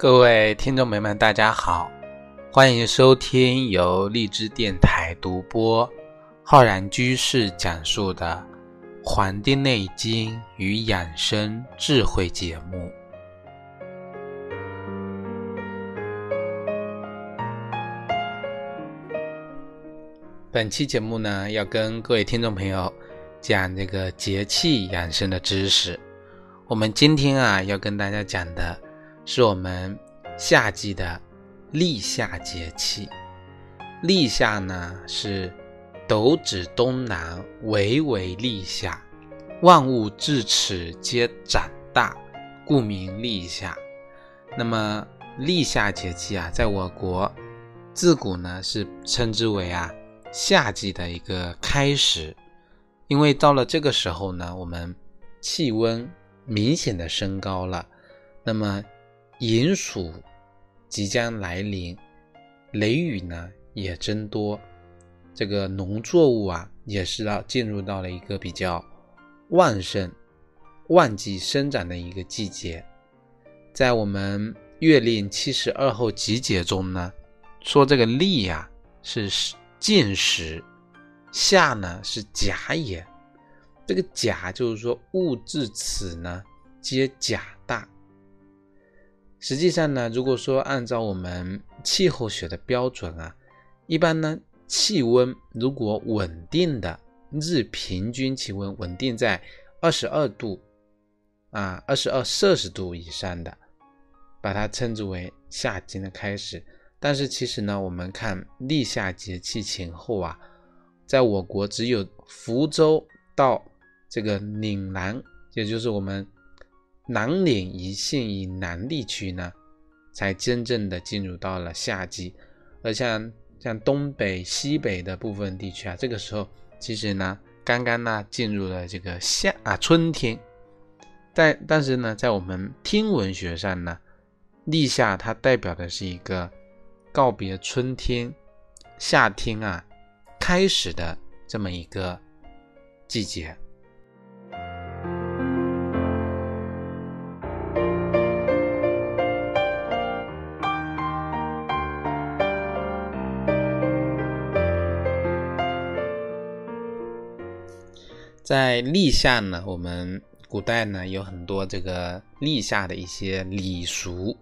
各位听众朋友们，大家好，欢迎收听由荔枝电台独播、浩然居士讲述的《黄帝内经与养生智慧》节目。本期节目呢，要跟各位听众朋友讲这个节气养生的知识。我们今天啊，要跟大家讲的。是我们夏季的立夏节气。立夏呢是斗指东南，微微立夏，万物至此皆长大，故名立夏。那么立夏节气啊，在我国自古呢是称之为啊夏季的一个开始，因为到了这个时候呢，我们气温明显的升高了，那么。迎暑即将来临，雷雨呢也增多，这个农作物啊也是要进入到了一个比较旺盛、旺季生长的一个季节。在我们《月令七十二候集解》中呢，说这个立呀是进时，夏呢是甲也。这个甲就是说物至此呢，皆甲大。实际上呢，如果说按照我们气候学的标准啊，一般呢气温如果稳定的日平均气温稳定在二十二度啊，二十二摄氏度以上的，把它称之为夏季的开始。但是其实呢，我们看立夏节气前后啊，在我国只有福州到这个岭南，也就是我们。南岭一线以南地区呢，才真正的进入到了夏季，而像像东北、西北的部分地区啊，这个时候其实呢，刚刚呢进入了这个夏啊春天，但但是呢，在我们天文学上呢，立夏它代表的是一个告别春天、夏天啊开始的这么一个季节。在立夏呢，我们古代呢有很多这个立夏的一些礼俗，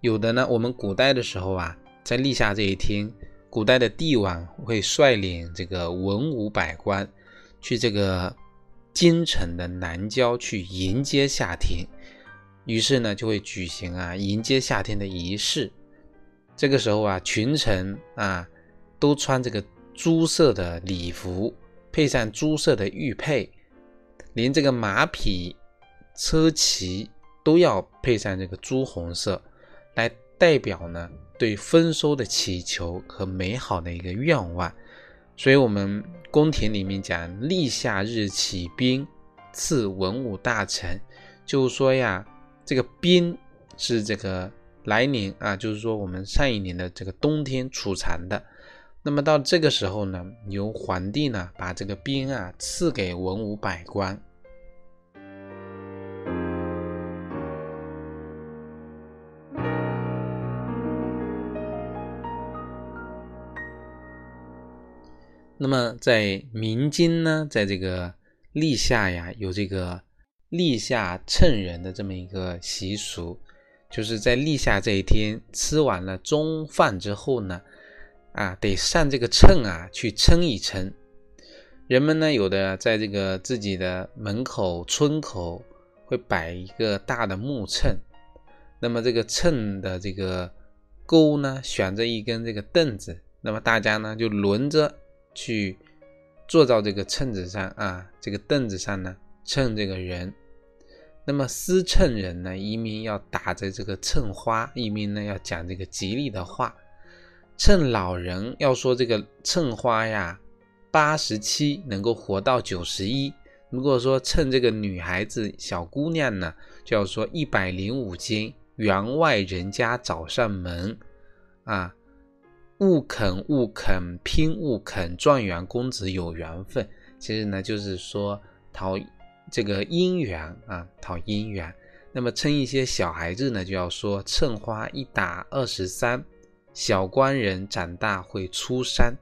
有的呢，我们古代的时候啊，在立夏这一天，古代的帝王会率领这个文武百官去这个京城的南郊去迎接夏天，于是呢就会举行啊迎接夏天的仪式。这个时候啊，群臣啊都穿这个朱色的礼服。配上朱色的玉佩，连这个马匹、车骑都要配上这个朱红色，来代表呢对丰收的祈求和美好的一个愿望。所以，我们宫廷里面讲立夏日起兵，赐文武大臣，就是说呀，这个兵是这个来年啊，就是说我们上一年的这个冬天储藏的。那么到这个时候呢，由皇帝呢把这个兵啊赐给文武百官。那么在民间呢，在这个立夏呀，有这个立夏称人的这么一个习俗，就是在立夏这一天吃完了中饭之后呢。啊，得上这个秤啊，去称一称。人们呢，有的在这个自己的门口、村口会摆一个大的木秤，那么这个秤的这个钩呢，悬着一根这个凳子，那么大家呢就轮着去坐到这个秤子上啊，这个凳子上呢称这个人。那么司秤人呢，一面要打着这个秤花，一面呢要讲这个吉利的话。趁老人要说这个趁花呀，八十七能够活到九十一。如果说趁这个女孩子小姑娘呢，就要说一百零五斤，员外人家找上门啊，勿肯勿肯拼勿肯，状元公子有缘分。其实呢，就是说讨这个姻缘啊，讨姻缘。那么称一些小孩子呢，就要说趁花一打二十三，小官人长大会出山。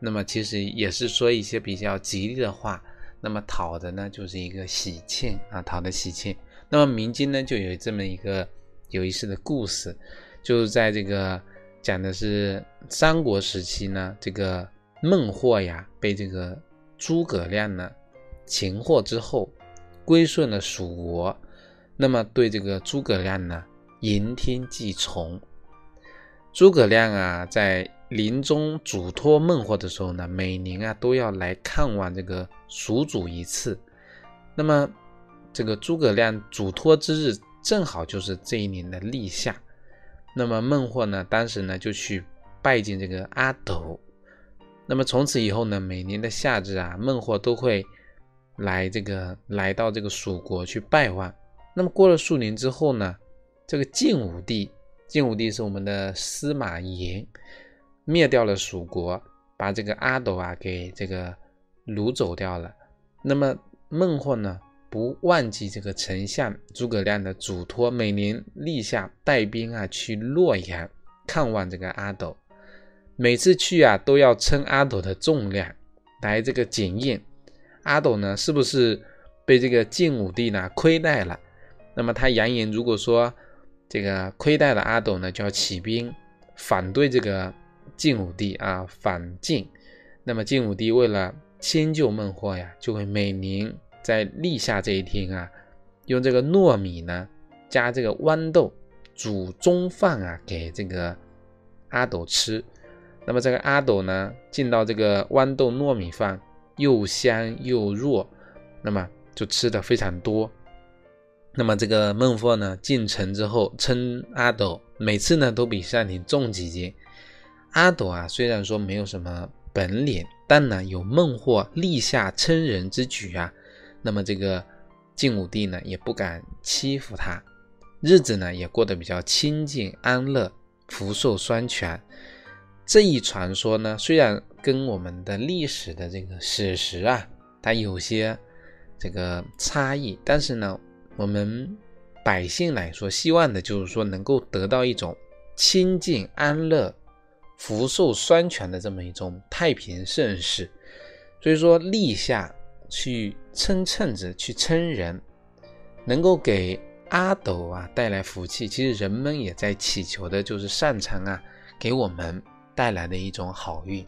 那么其实也是说一些比较吉利的话，那么讨的呢就是一个喜庆啊，讨的喜庆。那么民间呢就有这么一个有意思的故事，就是在这个讲的是三国时期呢，这个孟获呀被这个诸葛亮呢擒获之后，归顺了蜀国，那么对这个诸葛亮呢言听计从。诸葛亮啊在。临终嘱托孟获的时候呢，每年啊都要来看望这个蜀主一次。那么，这个诸葛亮嘱托之日正好就是这一年的立夏。那么孟获呢，当时呢就去拜见这个阿斗。那么从此以后呢，每年的夏至啊，孟获都会来这个来到这个蜀国去拜望。那么过了数年之后呢，这个晋武帝，晋武帝是我们的司马炎。灭掉了蜀国，把这个阿斗啊给这个掳走掉了。那么孟获呢，不忘记这个丞相诸葛亮的嘱托，每年立夏带兵啊去洛阳看望这个阿斗。每次去啊都要称阿斗的重量来这个检验阿斗呢是不是被这个晋武帝呢亏待了。那么他扬言，如果说这个亏待了阿斗呢，就要起兵反对这个。晋武帝啊，反晋。那么晋武帝为了迁就孟获呀，就会每年在立夏这一天啊，用这个糯米呢，加这个豌豆煮中饭啊，给这个阿斗吃。那么这个阿斗呢，进到这个豌豆糯米饭，又香又糯，那么就吃的非常多。那么这个孟获呢，进城之后称阿斗，每次呢都比上庭重几斤。阿斗啊，虽然说没有什么本领，但呢有孟获立下称人之举啊，那么这个晋武帝呢也不敢欺负他，日子呢也过得比较清静安乐，福寿双全。这一传说呢，虽然跟我们的历史的这个史实啊，它有些这个差异，但是呢，我们百姓来说，希望的就是说能够得到一种清静安乐。福寿双全的这么一种太平盛世，所以说立夏去称称子去称人，能够给阿斗啊带来福气。其实人们也在祈求的就是善长啊给我们带来的一种好运。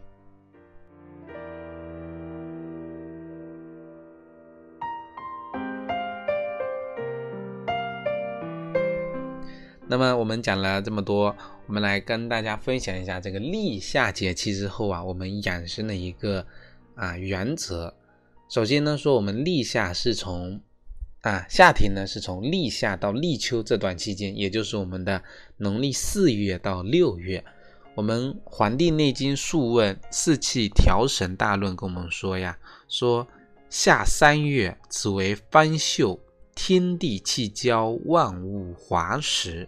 那么我们讲了这么多，我们来跟大家分享一下这个立夏节气之后啊，我们养生的一个啊原则。首先呢，说我们立夏是从啊夏天呢是从立夏到立秋这段期间，也就是我们的农历四月到六月。我们《黄帝内经·素问·四气调神大论》跟我们说呀，说夏三月，此为方秀。天地气交，万物华实。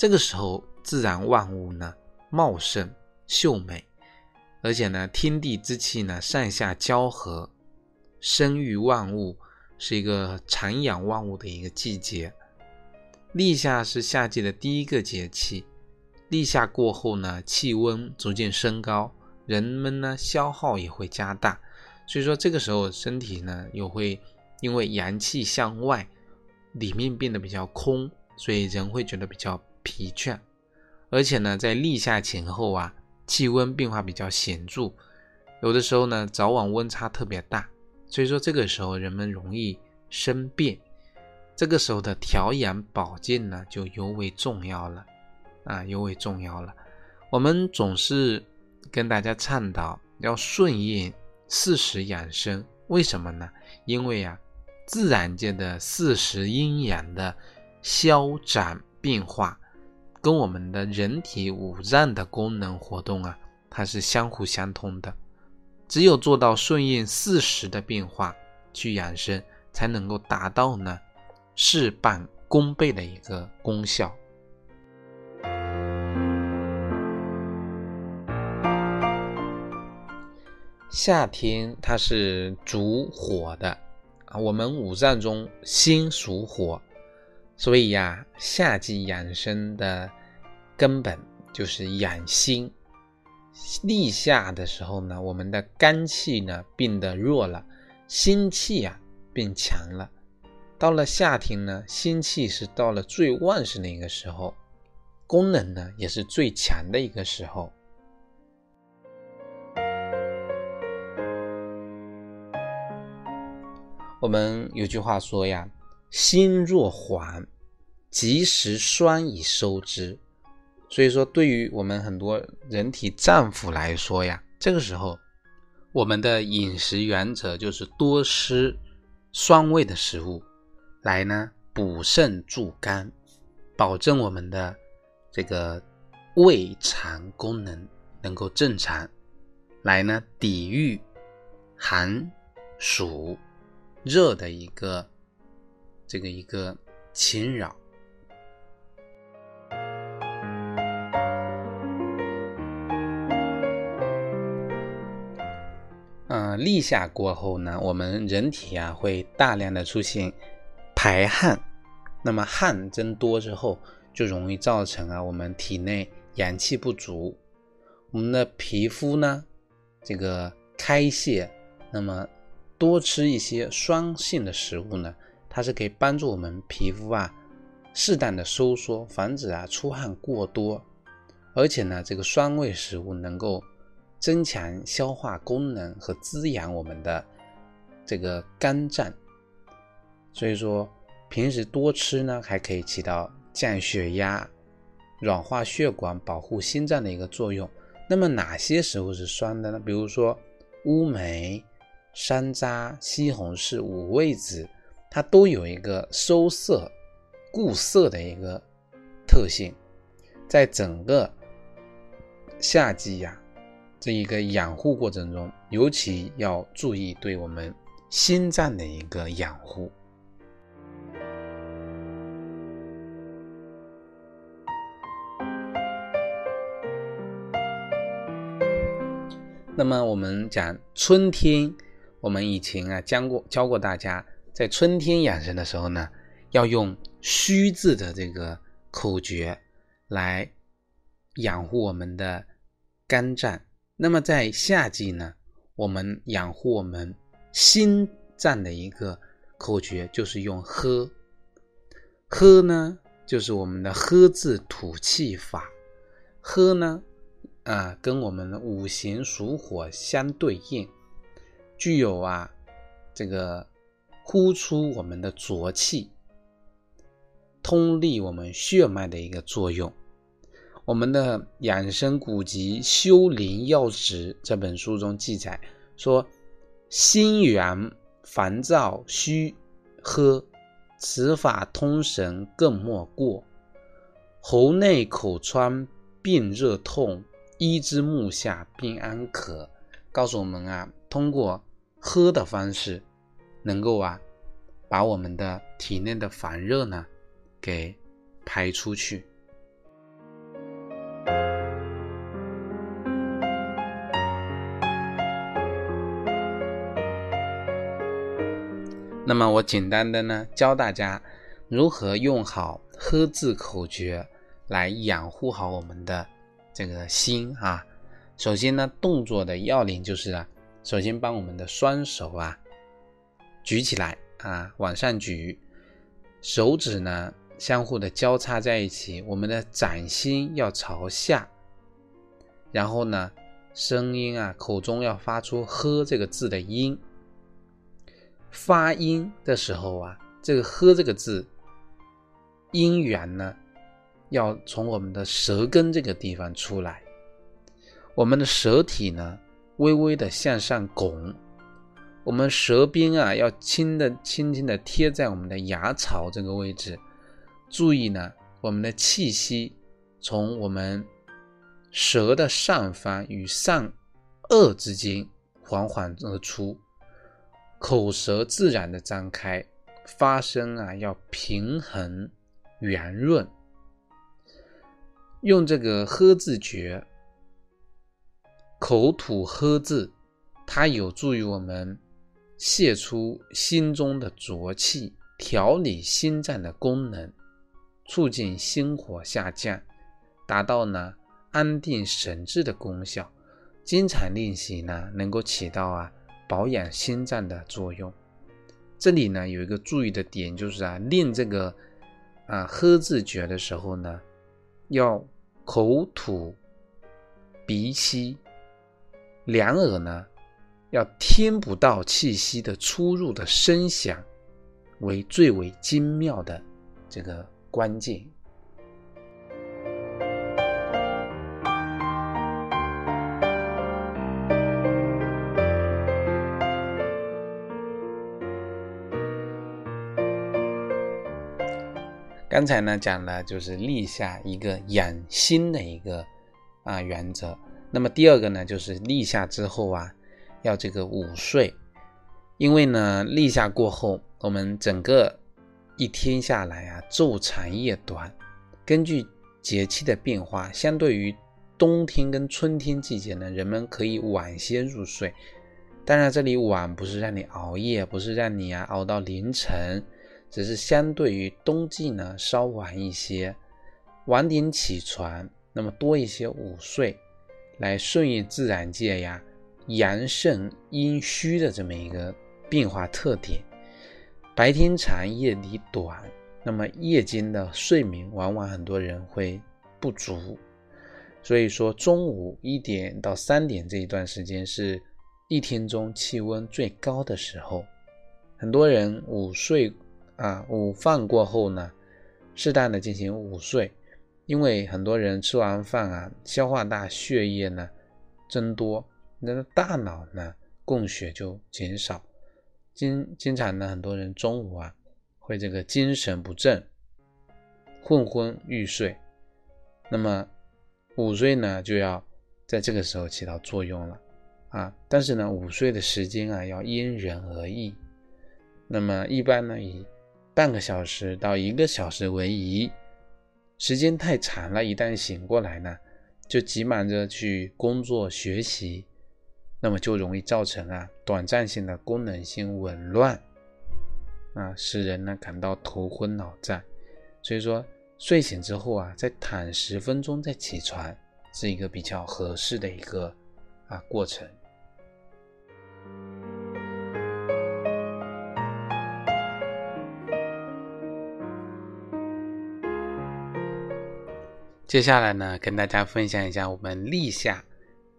这个时候，自然万物呢茂盛秀美，而且呢，天地之气呢上下交合，生育万物，是一个产养万物的一个季节。立夏是夏季的第一个节气，立夏过后呢，气温逐渐升高，人们呢消耗也会加大，所以说这个时候身体呢又会因为阳气向外。里面变得比较空，所以人会觉得比较疲倦，而且呢，在立夏前后啊，气温变化比较显著，有的时候呢，早晚温差特别大，所以说这个时候人们容易生病，这个时候的调养保健呢就尤为重要了啊，尤为重要了。我们总是跟大家倡导要顺应四时养生，为什么呢？因为啊。自然界的四时阴阳的消长变化，跟我们的人体五脏的功能活动啊，它是相互相通的。只有做到顺应四时的变化去养生，才能够达到呢事半功倍的一个功效。夏天它是主火的。啊，我们五脏中心属火，所以呀，夏季养生的根本就是养心。立夏的时候呢，我们的肝气呢变得弱了，心气呀变强了。到了夏天呢，心气是到了最旺盛的一个时候，功能呢也是最强的一个时候。我们有句话说呀：“心若缓，及时栓以收之。”所以说，对于我们很多人体脏腑来说呀，这个时候我们的饮食原则就是多吃酸味的食物。来呢，补肾助肝，保证我们的这个胃肠功能能够正常，来呢抵御寒暑热的一个这个一个侵扰。立夏过后呢，我们人体啊会大量的出现。排汗，那么汗增多之后，就容易造成啊我们体内阳气不足，我们的皮肤呢，这个开泄，那么多吃一些酸性的食物呢，它是可以帮助我们皮肤啊适当的收缩，防止啊出汗过多，而且呢这个酸味食物能够增强消化功能和滋养我们的这个肝脏。所以说，平时多吃呢，还可以起到降血压、软化血管、保护心脏的一个作用。那么哪些食物是酸的呢？比如说乌梅、山楂、西红柿、五味子，它都有一个收涩、固涩的一个特性。在整个夏季呀，这一个养护过程中，尤其要注意对我们心脏的一个养护。那么我们讲春天，我们以前啊教过教过大家，在春天养生的时候呢，要用虚字的这个口诀来养护我们的肝脏。那么在夏季呢，我们养护我们心脏的一个口诀就是用喝。喝呢，就是我们的喝字吐气法。喝呢。啊，跟我们五行属火相对应，具有啊这个呼出我们的浊气、通利我们血脉的一个作用。我们的养生古籍《修灵要旨》这本书中记载说：心源烦躁须喝，此法通神更莫过。喉内口疮病热痛。一之目下病安可，告诉我们啊，通过喝的方式，能够啊，把我们的体内的烦热呢，给排出去。那么我简单的呢，教大家如何用好喝字口诀来养护好我们的。这个心啊，首先呢，动作的要领就是啊，首先帮我们的双手啊举起来啊，往上举，手指呢相互的交叉在一起，我们的掌心要朝下，然后呢，声音啊，口中要发出“喝”这个字的音。发音的时候啊，这个“喝”这个字音源呢。要从我们的舌根这个地方出来，我们的舌体呢，微微的向上拱，我们舌边啊，要轻的、轻轻的贴在我们的牙槽这个位置。注意呢，我们的气息从我们舌的上方与上颚之间缓缓而出，口舌自然的张开，发声啊要平衡圆润。用这个喝字诀，口吐喝字，它有助于我们泄出心中的浊气，调理心脏的功能。促进心火下降，达到呢安定神志的功效。经常练习呢，能够起到啊保养心脏的作用。这里呢有一个注意的点，就是啊练这个啊喝字诀的时候呢，要口吐鼻吸，两耳呢要听不到气息的出入的声响，为最为精妙的这个关键。刚才呢讲了，就是立下一个养心的一个啊原则。那么第二个呢，就是立夏之后啊，要这个午睡，因为呢立夏过后，我们整个一天下来啊，昼长夜短，根据节气的变化，相对于冬天跟春天季节呢，人们可以晚些入睡。当然，这里晚不是让你熬夜，不是让你啊熬到凌晨。只是相对于冬季呢，稍晚一些，晚点起床，那么多一些午睡，来顺应自然界呀阳盛阴虚的这么一个变化特点。白天长，夜里短，那么夜间的睡眠往往很多人会不足，所以说中午一点到三点这一段时间是一天中气温最高的时候，很多人午睡。啊，午饭过后呢，适当的进行午睡，因为很多人吃完饭啊，消化大，血液呢增多，那大脑呢供血就减少，经经常呢，很多人中午啊会这个精神不振，昏昏欲睡，那么午睡呢就要在这个时候起到作用了。啊，但是呢，午睡的时间啊要因人而异，那么一般呢以半个小时到一个小时为宜，时间太长了，一旦醒过来呢，就急忙着去工作学习，那么就容易造成啊短暂性的功能性紊乱，啊，使人呢感到头昏脑胀。所以说睡醒之后啊，再躺十分钟再起床，是一个比较合适的一个啊过程。接下来呢，跟大家分享一下我们立夏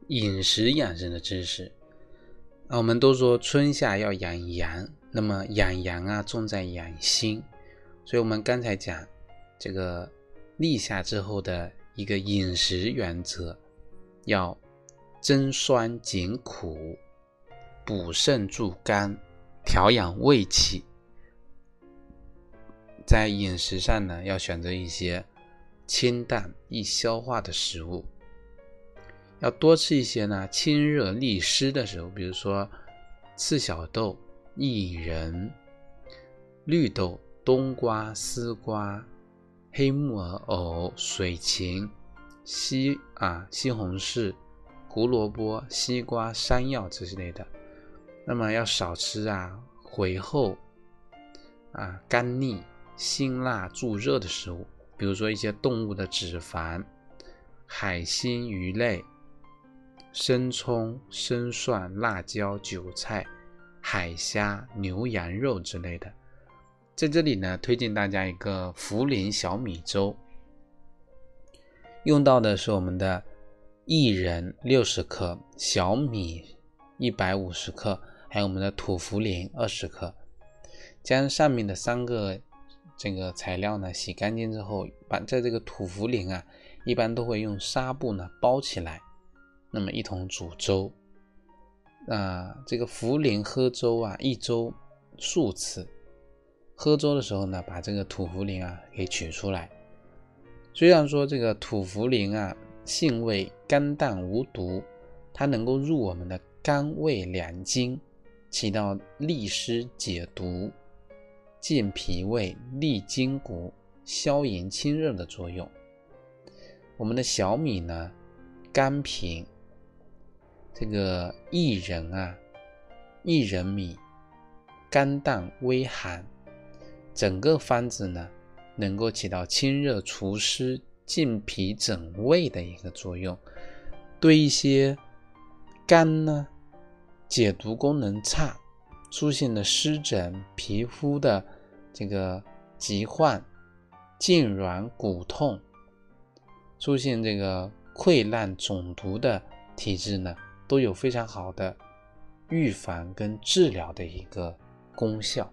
饮食养生的知识。啊，我们都说春夏要养阳，那么养阳啊，重在养心。所以，我们刚才讲这个立夏之后的一个饮食原则，要增酸减苦，补肾助肝，调养胃气。在饮食上呢，要选择一些。清淡易消化的食物，要多吃一些呢。清热利湿的食物，比如说赤小豆、薏仁、绿豆、冬瓜、丝瓜、黑木耳、藕、水芹、西啊西红柿、胡萝卜、西瓜、山药这些类的。那么要少吃啊肥厚啊干腻、辛辣助热的食物。比如说一些动物的脂肪、海鲜、鱼类、生葱、生蒜、辣椒、韭菜、海虾、牛羊肉之类的，在这里呢，推荐大家一个茯苓小米粥，用到的是我们的薏仁六十克、小米一百五十克，还有我们的土茯苓二十克，将上面的三个。这个材料呢，洗干净之后，把在这个土茯苓啊，一般都会用纱布呢包起来，那么一同煮粥。啊，这个茯苓喝粥啊，一粥数次。喝粥的时候呢，把这个土茯苓啊给取出来。虽然说这个土茯苓啊，性味甘淡无毒，它能够入我们的肝胃两经，起到利湿解毒。健脾胃、利筋骨、消炎清热的作用。我们的小米呢，甘平，这个薏仁啊，薏仁米，甘淡微寒，整个方子呢，能够起到清热除湿、健脾整胃的一个作用，对一些肝呢解毒功能差、出现了湿疹、皮肤的这个疾患、痉挛、骨痛、出现这个溃烂肿毒的体质呢，都有非常好的预防跟治疗的一个功效。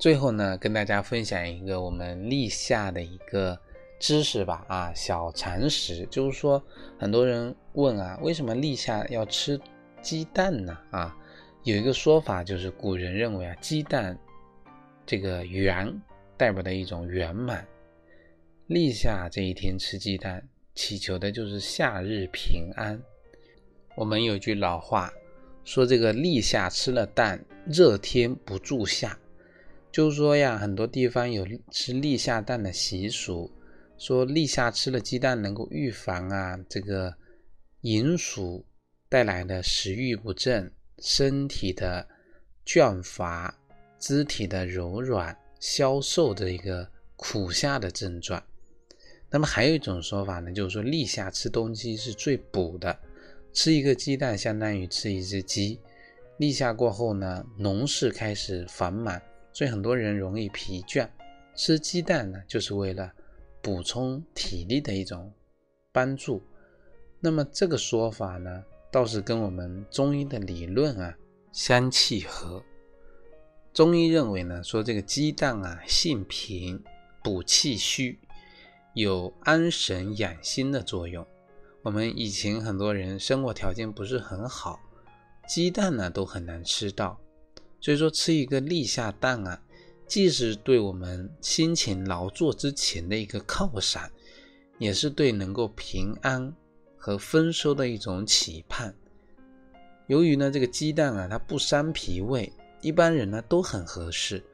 最后呢，跟大家分享一个我们立夏的一个知识吧，啊，小常识，就是说，很多人问啊，为什么立夏要吃鸡蛋呢？啊，有一个说法就是，古人认为啊，鸡蛋这个圆代表的一种圆满，立夏这一天吃鸡蛋，祈求的就是夏日平安。我们有句老话说，这个立夏吃了蛋，热天不住夏。就是说呀，很多地方有吃立夏蛋的习俗，说立夏吃了鸡蛋能够预防啊这个寅暑带来的食欲不振、身体的倦乏、肢体的柔软、消瘦的一个苦夏的症状。那么还有一种说法呢，就是说立夏吃东西是最补的，吃一个鸡蛋相当于吃一只鸡。立夏过后呢，农事开始繁忙。所以很多人容易疲倦，吃鸡蛋呢，就是为了补充体力的一种帮助。那么这个说法呢，倒是跟我们中医的理论啊相契合。中医认为呢，说这个鸡蛋啊性平，补气虚，有安神养心的作用。我们以前很多人生活条件不是很好，鸡蛋呢都很难吃到。所以说，吃一个立夏蛋啊，既是对我们辛勤劳作之前的一个犒赏，也是对能够平安和丰收的一种期盼。由于呢，这个鸡蛋啊，它不伤脾胃，一般人呢都很合适。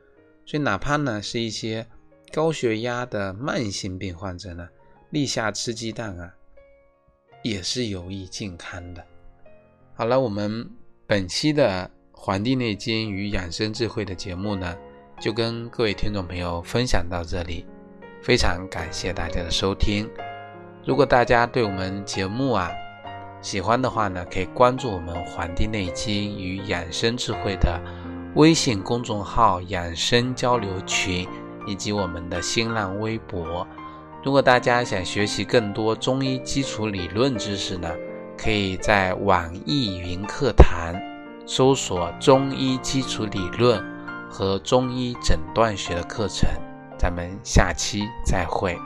所以，哪怕呢是一些高血压的慢性病患者呢，立夏吃鸡蛋啊，也是有益健康的。好了，我们本期的。《黄帝内经与养生智慧》的节目呢，就跟各位听众朋友分享到这里，非常感谢大家的收听。如果大家对我们节目啊喜欢的话呢，可以关注我们《黄帝内经与养生智慧》的微信公众号、养生交流群以及我们的新浪微博。如果大家想学习更多中医基础理论知识呢，可以在网易云课堂。搜索中医基础理论和中医诊断学的课程，咱们下期再会。